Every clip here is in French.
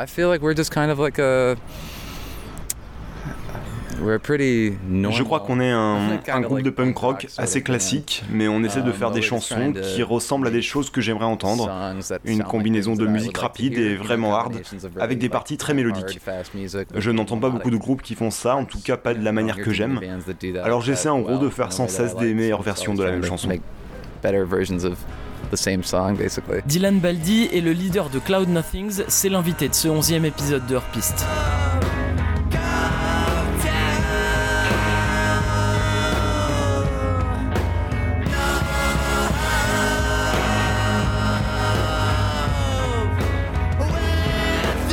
I feel like we're just kind of like a je crois qu'on est un, un, groupe de punk rock assez classique, mais on essaie de faire des chansons qui ressemblent à des choses que j'aimerais entendre. Une combinaison de musique rapide et vraiment hard, avec des parties très mélodiques. Je n'entends pas beaucoup de groupes qui font ça, en tout cas pas de la manière que j'aime. Alors j'essaie en gros de faire sans cesse des meilleures versions de la même chanson. Dylan Baldi est le leader de Cloud Nothings, c'est l'invité de ce 11e épisode de Piste.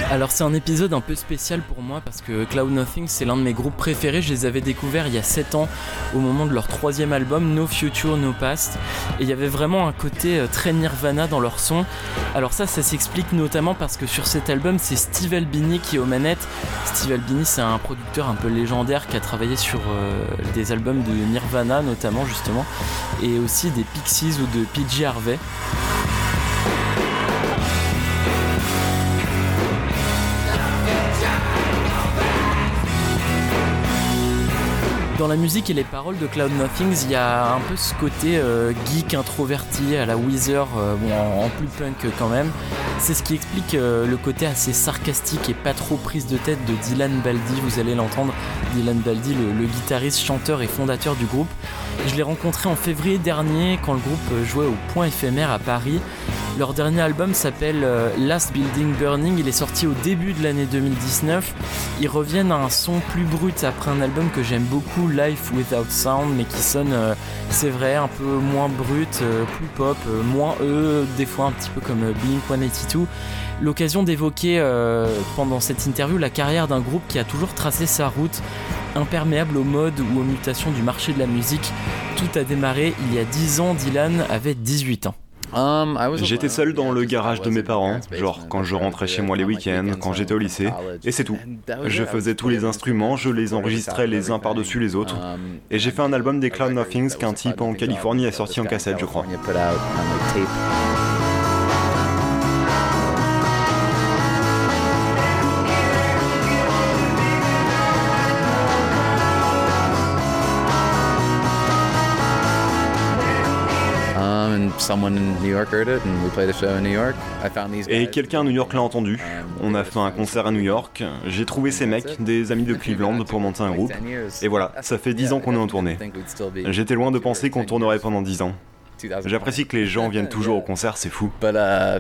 Alors c'est un épisode un peu spécial pour moi parce que Cloud Nothing c'est l'un de mes groupes préférés. Je les avais découverts il y a 7 ans au moment de leur troisième album No Future No Past. Et il y avait vraiment un côté euh, très Nirvana dans leur son. Alors ça ça s'explique notamment parce que sur cet album c'est Steve Albini qui est aux manettes. Steve Albini c'est un producteur un peu légendaire qui a travaillé sur euh, des albums de Nirvana notamment justement et aussi des Pixies ou de PJ Harvey. Dans la musique et les paroles de Cloud Nothings, il y a un peu ce côté euh, geek introverti à la Weezer, euh, en, plus punk quand même. C'est ce qui explique euh, le côté assez sarcastique et pas trop prise de tête de Dylan Baldi. Vous allez l'entendre, Dylan Baldi, le, guitariste, chanteur et fondateur du groupe. Je l'ai rencontré en février dernier quand le groupe jouait au Point éphémère à Paris. Leur dernier album s'appelle Last Building Burning, il est sorti au début de l'année 2019. Ils reviennent à un son plus brut après un album que j'aime beaucoup, Life Without Sound, mais qui sonne, euh, c'est vrai, un peu moins brut, euh, plus pop, euh, moins eux, des fois un petit peu comme Blink 182. L'occasion d'évoquer pendant cette interview la carrière d'un groupe qui a toujours tracé sa route, imperméable aux modes ou aux mutations du marché de la musique. Tout a démarré il y a 10 ans, Dylan avait 18 ans. Um, j'étais seul dans le garage de mes parents, genre quand je rentrais chez moi les week-ends, quand j'étais au lycée, et c'est tout. Je faisais tous les instruments, je les enregistrais les uns par-dessus les autres, et j'ai fait un album des Cloud Nothings qu'un type en Californie a sorti en cassette, je crois. Et quelqu'un à New York l'a entendu. Um, On a fait un concert à New York. J'ai trouvé ces mecs, des amis de Cleveland, pour monter un groupe. Et voilà, ça fait 10 ans qu'on est en tournée. J'étais loin de penser qu'on tournerait pendant 10 ans. J'apprécie que les gens viennent toujours au concert, c'est fou. Uh,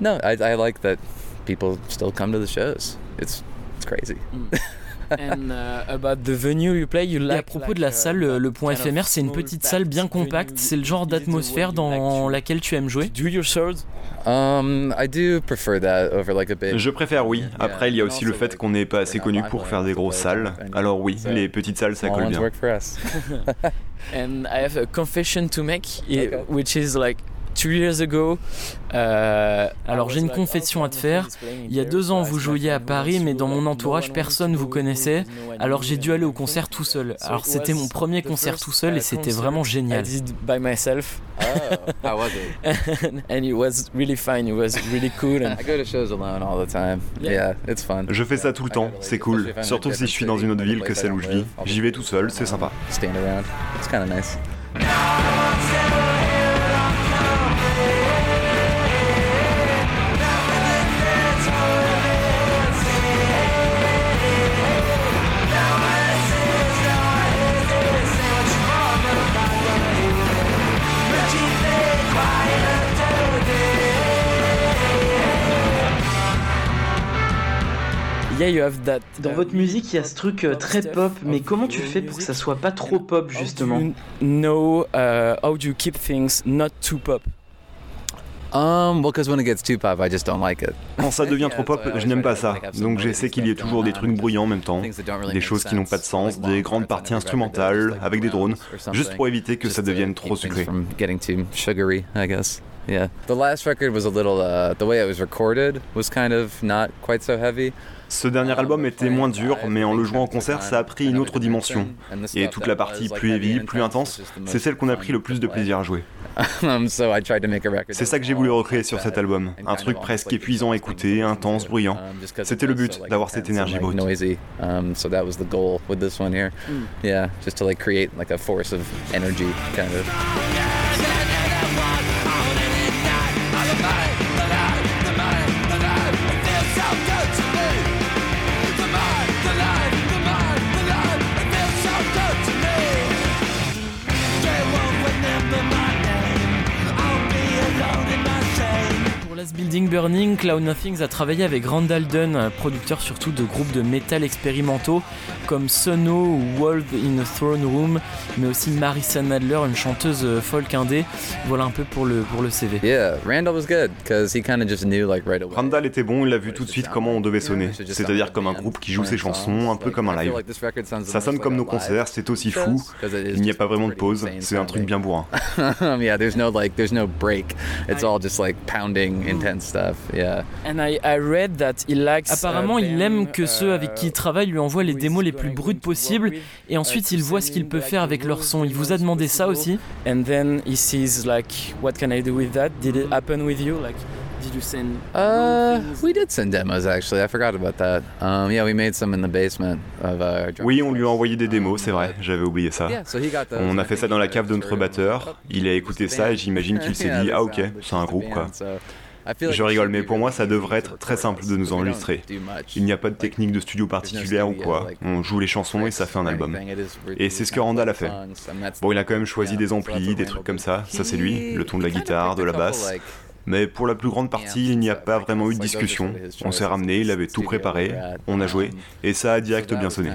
no, I, I like that people still come to the shows. It's, it's crazy. Mm. And, uh, about the venue you play, you Et à propos de la salle, le, point éphémère, c'est une petite salle bien compacte. C'est le genre d'atmosphère dans laquelle tu aimes jouer. Do your Um, I do prefer that over like a bit. Je préfère oui. Après, il y a aussi le fait qu'on n'est pas assez connu pour faire des grosses salles. Alors oui, les petites salles, ça colle bien. And I have a confession to make, which is like Two years ago. Euh, alors j'ai une confession à te faire. Il y a deux ans, vous jouiez à Paris, mais dans mon entourage, personne vous connaissait. Alors j'ai dû aller au concert tout seul. Alors c'était mon premier concert tout seul et c'était vraiment génial. By myself. Was it? and it was really fine. It was really cool. I go to shows alone all the time. Yeah, it's fun. Je fais ça tout le temps. C'est cool. Surtout si je suis dans une autre ville que celle où je vis. J'y vais tout seul. C'est sympa. Stand around. It's kind of nice. Dans votre musique, il y a ce truc euh, très pop, mais comment tu fais pour que ça soit pas trop pop justement No, uh, how do you keep things not too pop? Um, well, when it gets too pop, I just don't like it. Quand ça devient trop pop, je n'aime pas ça. Donc j'essaie qu'il y ait toujours des trucs bruyants en même temps, des choses qui n'ont pas de sens, des grandes parties instrumentales avec des drones, juste pour éviter que ça devienne trop sucré. Getting too sugary, I guess. yeah. The last record was a little, uh, the way it was recorded was kind of not quite so heavy. Ce dernier album était moins dur, mais en le jouant en concert, ça a pris une autre dimension. Et toute la partie plus heavy, plus intense, c'est celle qu'on a pris le plus de plaisir à jouer. C'est ça que j'ai voulu recréer sur cet album. Un truc presque épuisant à écouter, intense, bruyant. C'était le but, d'avoir cette énergie brute. So Burning, Cloud Nothings a travaillé avec Randall Dunn, producteur surtout de groupes de métal expérimentaux comme Sono ou Wolf in a Throne Room, mais aussi Marissa Nadler, une chanteuse folk indé. Voilà un peu pour le, pour le CV. Yeah, Randall was good, he kind of just knew like right away. Randall était bon, il a vu tout de suite comment on devait sonner, c'est-à-dire comme un groupe qui joue ses chansons, un peu comme un live. Ça sonne comme nos concerts, c'est aussi fou, il n'y a pas vraiment de pause, c'est un truc bien bourrin. yeah, there's no like, there's no break, it's all just like pounding intense stuff, yeah. And I, I read that he likes, Apparemment, il aime que ceux avec qui il travaille lui envoient les démos les plus brutes possibles et ensuite il voit ce qu'il peut faire avec leur son. Il vous a demandé ça aussi And then he sees like what can I do with that? Did it happen with you? Like did you send Uh, we did send demos actually. I forgot about that. Um, yeah, we made some in the basement of our Oui, on lui a envoyé des démos, c'est vrai. J'avais oublié ça. On a fait ça dans la cave de notre batteur. Il a écouté ça et j'imagine qu'il s'est dit ah ok, c'est un groupe quoi. Je rigole, mais pour moi, ça devrait être très simple de nous enregistrer. Il n'y a pas de technique de studio particulière ou quoi. On joue les chansons et ça fait un album. Et c'est ce que Randall a fait. Bon, il a quand même choisi des amplis, des trucs comme ça. Ça, c'est lui, le ton de la guitare, de la basse. Mais pour la plus grande partie, il n'y a pas vraiment eu de discussion. On s'est ramené, il avait tout préparé, on a joué, et ça a direct bien sonné.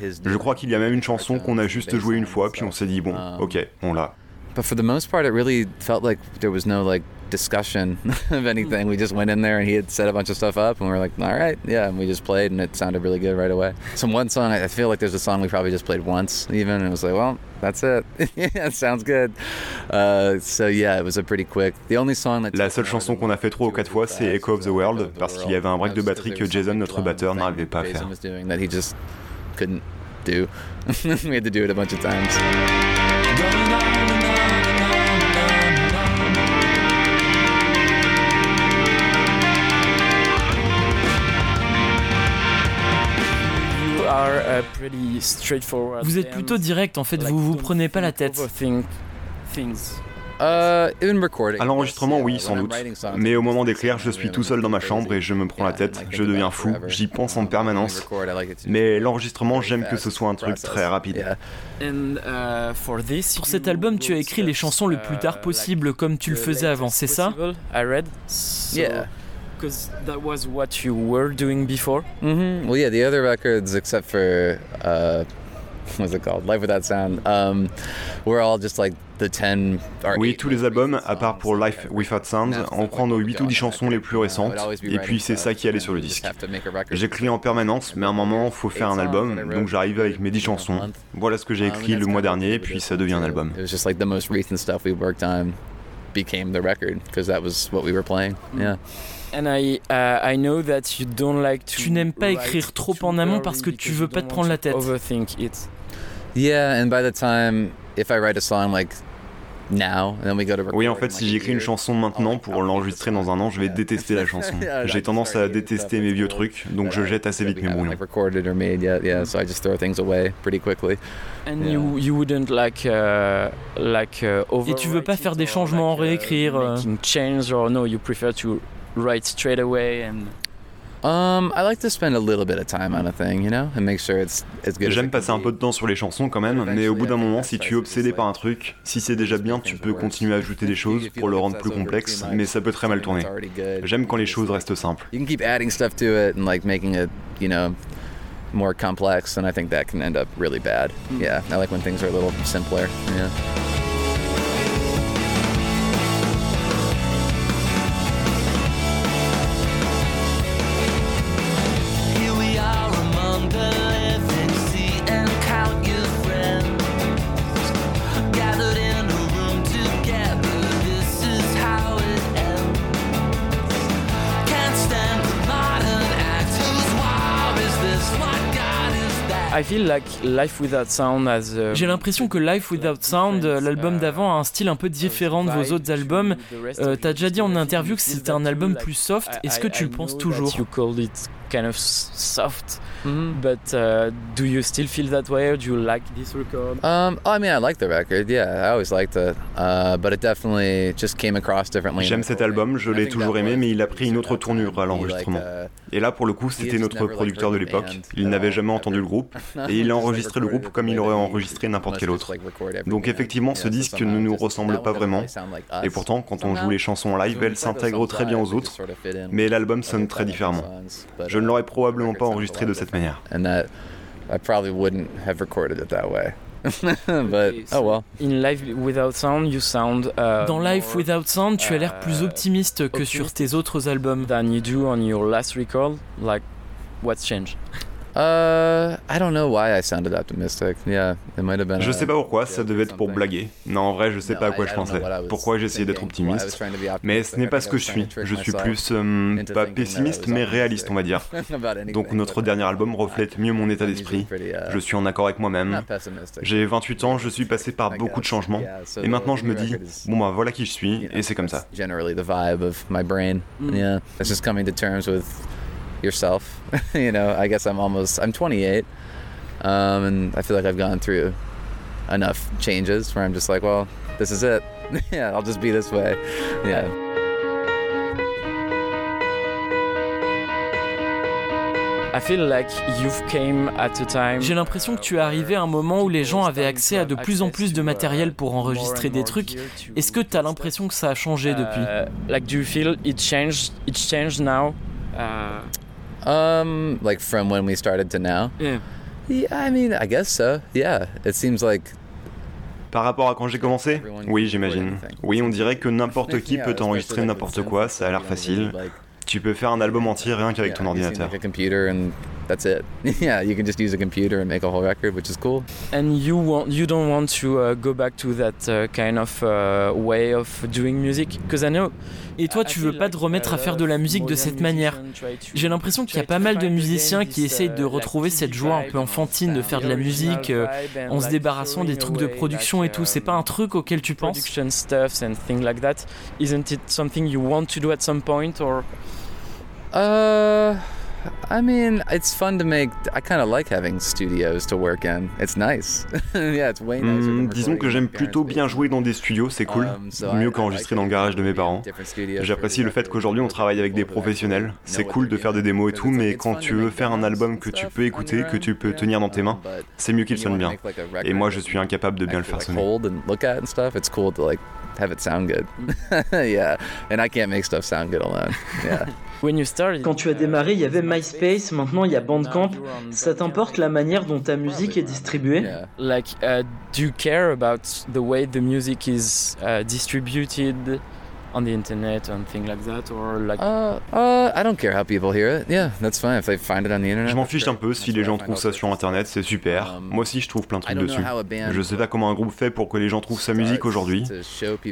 Je crois qu'il y a même une chanson qu'on a juste jouée une fois, puis on s'est dit, bon, ok, on l'a. But for the most part, it really felt like there was no like discussion of anything. We just went in there and he had set a bunch of stuff up, and we were like, all right, yeah. And we just played, and it sounded really good right away. Some one song, I feel like there's a song we probably just played once, even, and it was like, well, that's it. yeah, sounds good. Uh, so yeah, it was a pretty quick. The only song that La seule chanson qu'on a fait trois ou quatre fois, c'est Echo of the World, parce qu'il y avait un break de batterie que Jason, notre batteur, n'arrivait pas à faire. That he just couldn't do. we had to do it a bunch of times. Vous êtes plutôt direct en fait, vous vous prenez pas la tête. Uh, à l'enregistrement, oui, sans doute. Mais au moment d'écrire, je suis tout seul dans ma chambre et je me prends la tête, je deviens fou, j'y pense en permanence. Mais l'enregistrement, j'aime que ce soit un truc très rapide. Uh, Pour cet album, tu as écrit les chansons le plus tard possible, comme tu le faisais avant, c'est ça I read. Yeah. Because that was what you were doing before? Mm-hmm. Well, yeah, the other records, except for uh, what's it called, Life Without Sound, um, we're all just like the 10 Oui, tous les albums, à part pour Life Without Sound, on prend nos 8 ou 10 chansons les plus récentes, et puis c'est ça qui allait sur le disque. J'écris en permanence, mais à un moment, faut faire un album, donc j'arrive avec mes 10 chansons. Voilà ce que j'ai écrit le mois dernier, et puis ça devient un album. Became the record, because that was what we were playing. Yeah. And I, uh, I know that you don't like to tu n'aimes pas écrire trop en amont parce que tu veux pas te prendre la tête. Overthink it. Yeah, and by the time if I write a song like oui, en fait, si j'écris une chanson maintenant pour l'enregistrer dans un an, je vais détester la chanson. J'ai tendance à détester mes vieux trucs, donc je jette assez vite mes brouillons. recorded or made yet, yeah, so I just throw things away pretty quickly. And yeah. you you wouldn't like uh, like uh, Et tu veux pas faire des changements, uh, réécrire, Um, I like to spend a little bit of time on a thing, you know, and make sure it's as good. J'aime passer un peu de temps sur les chansons quand même, mais au bout d'un moment, si tu es obsédé par un truc, si c'est déjà bien, tu peux continuer à ajouter des choses pour le rendre plus complexe, mais ça peut très mal tourner. J'aime quand les choses restent simples. You can keep adding stuff to it and like making it, you know, more complex, and I think that can end up really bad. Hmm. Yeah, I like when things are a little simpler. Yeah. J'ai l'impression que Life Without Sound, l'album d'avant, a un style un peu différent de vos autres albums. Euh, T'as déjà dit en interview que c'était un album plus soft. Est-ce que tu le penses toujours kind of soft. Mm-hmm. But uh, do you still feel that way, or do you like this record? Um, oh, I mean, I like the record. Yeah, I always liked it. Uh, but it definitely just came across differently. J'aime cet album, je l'ai toujours aimé, mais il a pris une autre tournure à l'enregistrement. Uh, et là, pour le coup, c'était notre producteur de l'époque. Il n'avait jamais entendu le groupe et il a enregistré le groupe comme il aurait enregistré n'importe quel autre. Donc effectivement, ce disque ne nous ressemble pas vraiment. Et pourtant, quand on joue les chansons en live, elles s'intègrent très bien aux autres. Mais l'album sonne très différemment. Je ne l'aurais probablement pas enregistré de cette manière. I probably wouldn't have recorded it that way. But oh well. In Live Without Sound, you sound. Uh, Dans Live Without Sound, tu as l'air plus uh, optimiste que sur tes autres albums. Than you do on your last record. Like, what's changed? Uh, I don't know why I sounded optimistic. Yeah, it might have been. Je sais pas pourquoi, ça devait être pour blaguer. Non, en vrai, je sais pas à quoi je pensais. Pourquoi j'essayais d'être optimiste. Mais ce n'est pas ce que je suis. Je suis plus euh, pas pessimiste, mais réaliste, on va dire. Donc notre dernier album reflète mieux mon état d'esprit. Uh, je suis en accord avec moi-même. J'ai 28 ans, je suis passé par beaucoup de changements, et maintenant je me dis, bon bah voilà qui je suis, et c'est comme ça. Yourself. you know, I guess I'm almost I'm 28, um, and I feel like I've gone through enough changes where I'm just like, well, this is it. yeah, I'll just be this way. Yeah. J'ai l'impression que tu es arrivé à un moment où les gens avaient accès à de plus en plus de matériel pour enregistrer des trucs. Est-ce que tu as l'impression que ça a changé depuis? Uh, like, do you feel it changed? It changed now? Uh, Um, like from when we started to now? Yeah. Yeah, I mean, I guess so. Yeah, it seems like. Par rapport à quand j'ai commencé? Oui, j'imagine. Oui, on dirait que n'importe qui peut enregistrer n'importe quoi, ça a l'air facile. Tu peux faire un album entier rien qu'avec ton ordinateur. that's it. yeah, you can just use a computer and make a whole record, which is cool. And you want you don't want to uh, go back to that uh, kind of uh, way of doing music? Because I know. Et toi, tu veux pas te remettre à faire de la musique de cette manière. J'ai l'impression qu'il y a pas mal de musiciens qui essayent de retrouver cette joie un peu enfantine de faire de la musique euh, en se débarrassant des trucs de production et tout. C'est pas un truc auquel tu penses? Production stuff and things like that. Isn't it something you want to do at some point or? Uh. I mean, it's fun to make. I kind of like having studios to work in. It's nice. yeah, it's way nicer. Mm, disons que j'aime plutôt bien jouer dans des studios, c'est cool. Um, Mieux qu'enregistrer dans le garage de mes parents. J'apprécie le fait qu'aujourd'hui on travaille avec des professionnels. C'est cool de faire des démos et tout, mais quand tu veux faire un album que tu peux écouter, que tu peux tenir dans tes mains, c'est mieux qu'il sonne bien. Et moi, je suis incapable de bien le faire sonner. have it sound good. yeah, and I can't make stuff sound good alone. Yeah. Quand tu as démarré, il y avait MySpace, maintenant il y a Bandcamp. Ça t'importe la manière dont ta musique est distribuée? Like, uh, do you care about the way the music is uh, distributed? On the internet and things like that or like uh, uh, I don't care how people hear it. Yeah, that's fine if they find it on the internet. Je m'en fiche un peu si les gens trouvent ça sur internet, c'est super. Um, Moi aussi je trouve plein de trucs dessus. Je sais pas comment un groupe fait pour que les gens trouvent sa musique aujourd'hui.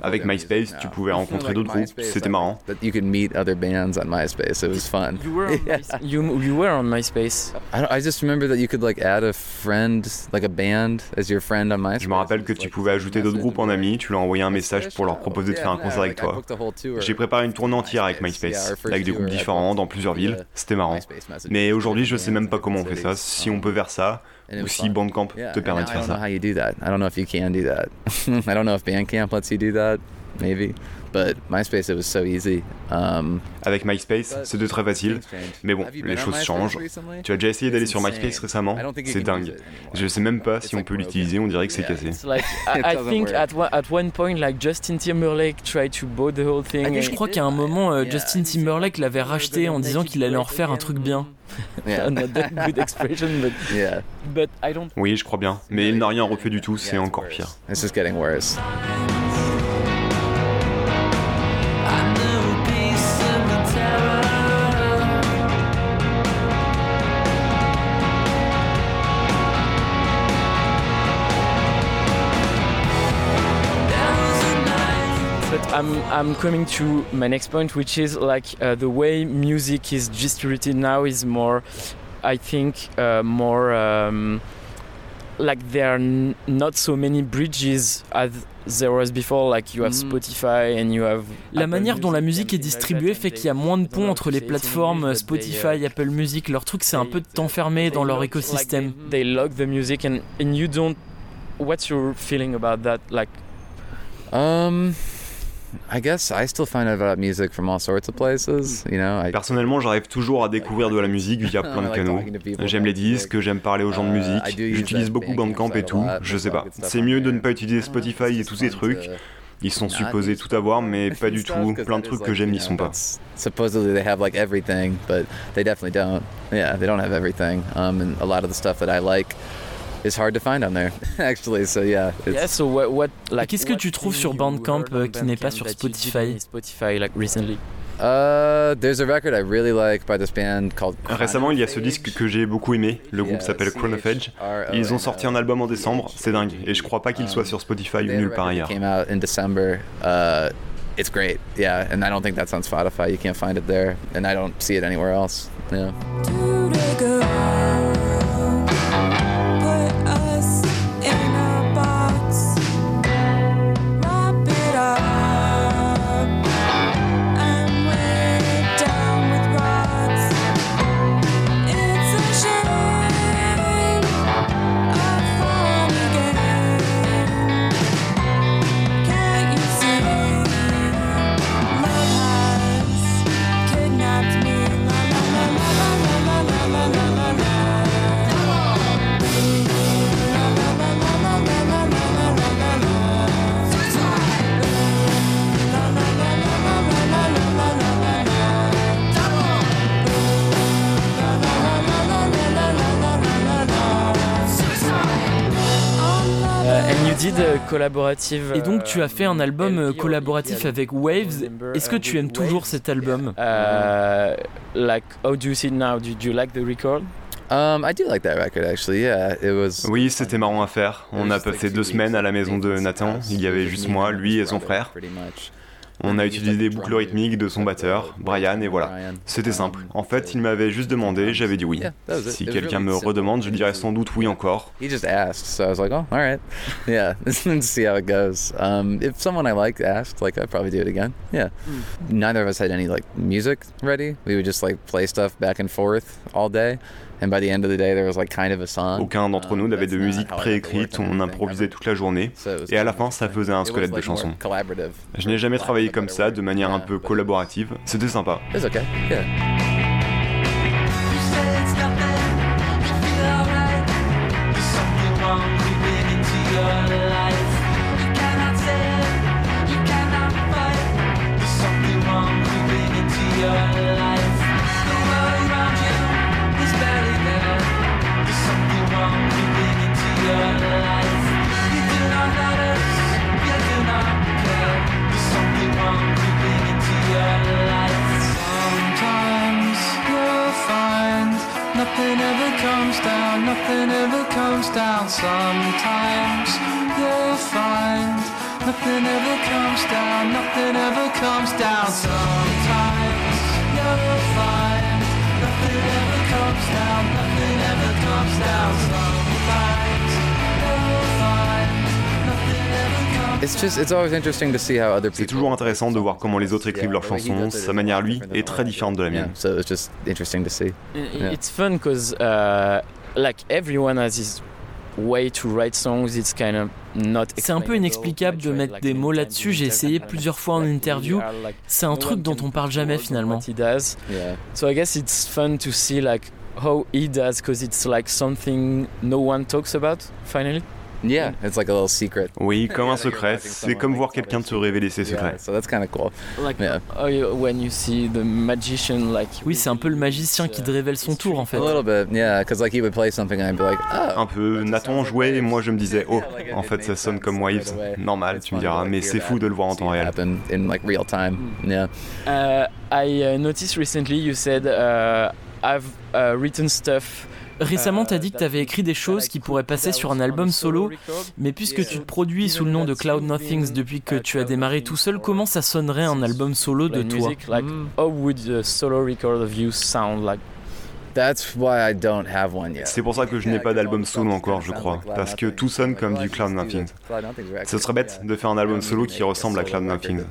Avec MySpace, tu pouvais rencontrer d'autres groupes, c'était marrant. You could meet other bands on MySpace. It was fun. You were on, yeah. you, you were on MySpace. I, I just remember that you could like add a friend, like a band as your friend on MySpace. Je me rappelle que tu pouvais ajouter d'autres groupes en amis, tu leur envoyais un message pour leur proposer de faire un concert avec toi. J'ai préparé une tournée entière avec MySpace, avec des groupes différents dans plusieurs villes, c'était marrant. Mais aujourd'hui, je sais même pas comment on fait ça, si on peut faire ça, ou si Bandcamp te permet de faire ça. I don't know if you can do that. I don't know if Bandcamp lets you do that. Maybe. But MySpace, it was so easy. Um, Avec MySpace, c'est de très facile. Mais bon, les choses changent. Tu as déjà essayé d'aller sur MySpace récemment? C'est dingue. Je sais même pas si on peut l'utiliser, on dirait que c'est cassé. I think at one point, like Justin Timberlake tried to buy the whole thing. Je crois qu'à un moment, Justin Timberlake l'avait racheté en disant qu'il allait en refaire un truc bien. good expression, but, yeah. but I don't. Oui, je crois bien. Mais il n'a rien refait du tout, c'est encore pire. It's just getting worse. I'm, I'm coming to my next point, which is like uh, the way music is distributed now is more I think uh, more um, like there are not so many bridges as there was before. Like you have mm. Spotify and you have. La manière dont la musique est distribuée fait qu'il y a moins de ponts entre les plateformes Spotify, uh, Apple Music. Leur truc, c'est un peu de t'enfermer dans leur écosystème. They log the music and and you don't. What's your feeling about that? Like. Um. I guess I still find out about music from all sorts of places, you know. Personnellement, j'arrive toujours à découvrir de la musique via plein de canaux. J'aime les disques, j'aime parler aux gens de uh, musique, j'utilise beaucoup Bandcamp et tout, je sais pas. C'est mieux de ne pas utiliser Spotify et tous ces trucs. Ils sont supposés tout avoir, mais pas du tout. Plein de trucs que j'aime n'y sont pas. Supposedly they have like everything, but they definitely don't. Yeah, they don't have everything. Um, and a lot of the stuff that I like is hard to find on there, actually. So yeah. Yeah. So what, what like, Qu'est-ce que tu trouves sur Bandcamp euh, qui n'est pas sur Spotify? Spotify, like recently? Uh, there's a record I really like by this band called Récemment, il y a ce disque que j'ai beaucoup aimé. Le groupe s'appelle Chronophage. Ils ont sorti un album en décembre. C'est dingue. Et je crois pas qu'il soit sur Spotify ou nulle part ailleurs. Came out in December. Uh, it's great. Yeah, and I don't think that's on Spotify. You can't find it there, and I don't see it anywhere else. Yeah. Collaborative. Et donc tu as fait un album euh, collaboratif avec Waves. Est-ce que tu aimes toujours cet album? Uh, Like, how do you see now? Do, you like the record? Um, I do like that record actually. Yeah, it was. Oui, c'était marrant à faire. On a passé deux semaines à la maison de Nathan. Il y avait juste moi, lui et son frère. On a utilisé des boucles rythmiques de son batteur, Brian, et voilà. C'était simple. En fait, il m'avait juste demandé, j'avais dit oui. Si quelqu'un me redemande, je dirais sans doute oui encore. He just asked, so I was like, oh, all right, yeah, let's see how it goes. Um, if someone I like asked, like I'd probably do it again. Yeah. Hmm. Neither of us had any like music ready. We would just like play stuff back and forth all day. Aucun d'entre nous n'avait de musique préécrite, on improvisait toute la journée, et à la fin, ça faisait un squelette de chansons. Je n'ai jamais travaillé comme ça, de manière un peu collaborative. C'était sympa. Ever comes down, nothing ever comes down. Sometimes you'll find nothing ever comes down, nothing ever comes down. Sometimes you'll find nothing ever comes down, nothing ever comes down. Sometimes C'est toujours intéressant de voir comment les autres écrivent leurs chansons. Sa manière, lui, est très différente de la mienne. It's fun because like everyone has his way to write songs. It's kind of not. C'est un peu inexplicable de mettre des mots là-dessus. J'ai essayé plusieurs fois en interview. C'est un truc dont on parle jamais finalement. So I guess it's fun to see like how he does because it's like something no one talks about finally. Yeah, it's like a little secret. Oui, comme un secret. C'est comme voir quelqu'un te révéler ses secrets. Yeah, so that's kind of cool. Like yeah. when you see the magician, like. Oui, c'est un peu le magicien qui te révèle son tour en fait. A little bit, yeah, because like he would play something and I'd be like, oh. Un peu. Nathan jouait et moi je me disais, oh, en fait ça sonne comme Waves. Normal, tu me diras, mais c'est fou de le voir en temps réel. In like real time. Hmm. Yeah. Uh, I uh, noticed recently you said uh, I've uh, written stuff. Récemment, tu as dit que tu avais écrit des choses qui pourraient passer sur un album solo, mais puisque tu te produis sous le nom de Cloud Nothings depuis que tu as démarré tout seul, comment ça sonnerait un album solo de toi? C'est pour ça que je n'ai pas d'album solo encore, je crois, parce que tout sonne comme du Cloud Nothing. Ce serait bête de faire un album solo qui ressemble à Cloud Nothing.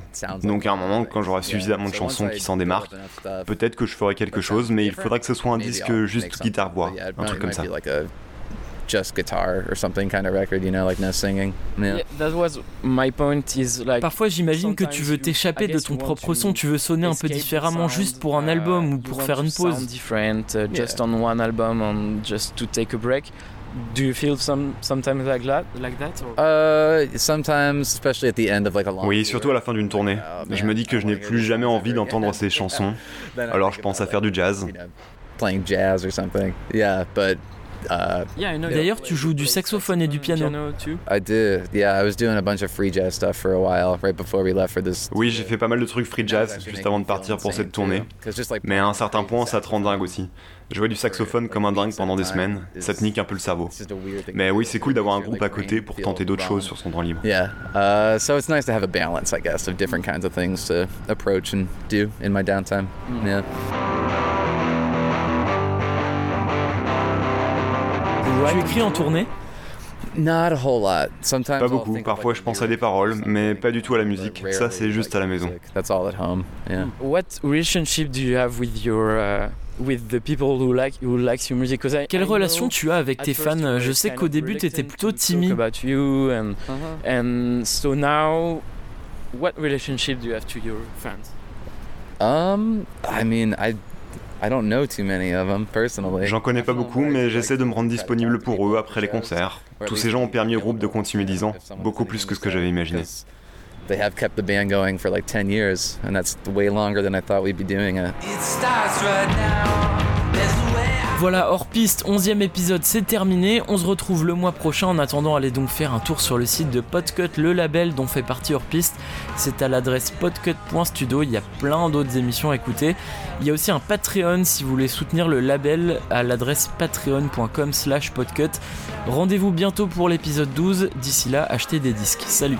Donc à un moment, quand j'aurai suffisamment de chansons qui s'en démarquent, peut-être que je ferai quelque chose, mais il faudra que ce soit un disque juste guitare-voix, un truc comme ça just guitar or something kind of record, you know, like no singing. Yeah. yeah that was my point is like Parfois, j'imagine que tu veux t'échapper de ton propre son, tu veux sonner un peu différemment juste pour un album ou pour faire une pause. different uh, just on one album and just to take a break. Do you feel some sometimes like that, like that or? Uh, sometimes, especially at the end of like a long. Oui, surtout à la fin d'une tournée. Je me dis que je n'ai plus jamais envie d'entendre ces chansons. Alors je pense à faire du jazz. Playing jazz or something. Yeah, but Uh, D'ailleurs, tu joues du saxophone et du piano. I did. Yeah, I was doing a bunch of free jazz stuff for a while right before we left for this. Oui, j'ai fait pas mal de trucs free jazz juste avant de partir pour cette tournée. Mais à un certain point, ça te rend dingue aussi. Jouer du saxophone comme un dingue pendant des semaines, ça te nique un peu le cerveau. Mais oui, c'est cool d'avoir un groupe à côté pour tenter d'autres choses sur son temps libre. Yeah, uh, so it's nice to have a balance, I guess, of different kinds of things to approach and do in my downtime. Mm. Yeah. Tu écris en tournée? Not a whole lot. Sometimes pas beaucoup. Parfois, je pense à des paroles, mais pas du tout à la musique. Ça, c'est juste à la maison. That's all at home. Yeah. What relationship do you have with your uh, with the people who like who likes your music? Quelle relation tu as avec tes fans? Je sais qu'au début, tu étais plutôt timide. About you and uh-huh. and so now, what relationship do you have to your fans? Um, I mean, I J'en connais pas beaucoup, mais j'essaie de me rendre disponible pour eux après les concerts. Tous ces gens ont permis au groupe de continuer 10 ans, beaucoup plus que ce que j'avais imaginé. They have kept the band going for like 10 years, and that's way longer than I thought we'd be doing it. It starts right now. Voilà, hors piste, 11e épisode, c'est terminé. On se retrouve le mois prochain. En attendant, allez donc faire un tour sur le site de Podcut, le label dont fait partie hors piste. C'est à l'adresse podcut.studio. Il y a plein d'autres émissions à écouter. Il y a aussi un Patreon si vous voulez soutenir le label à l'adresse patreon.com/slash podcut. Rendez-vous bientôt pour l'épisode 12. D'ici là, achetez des disques. Salut!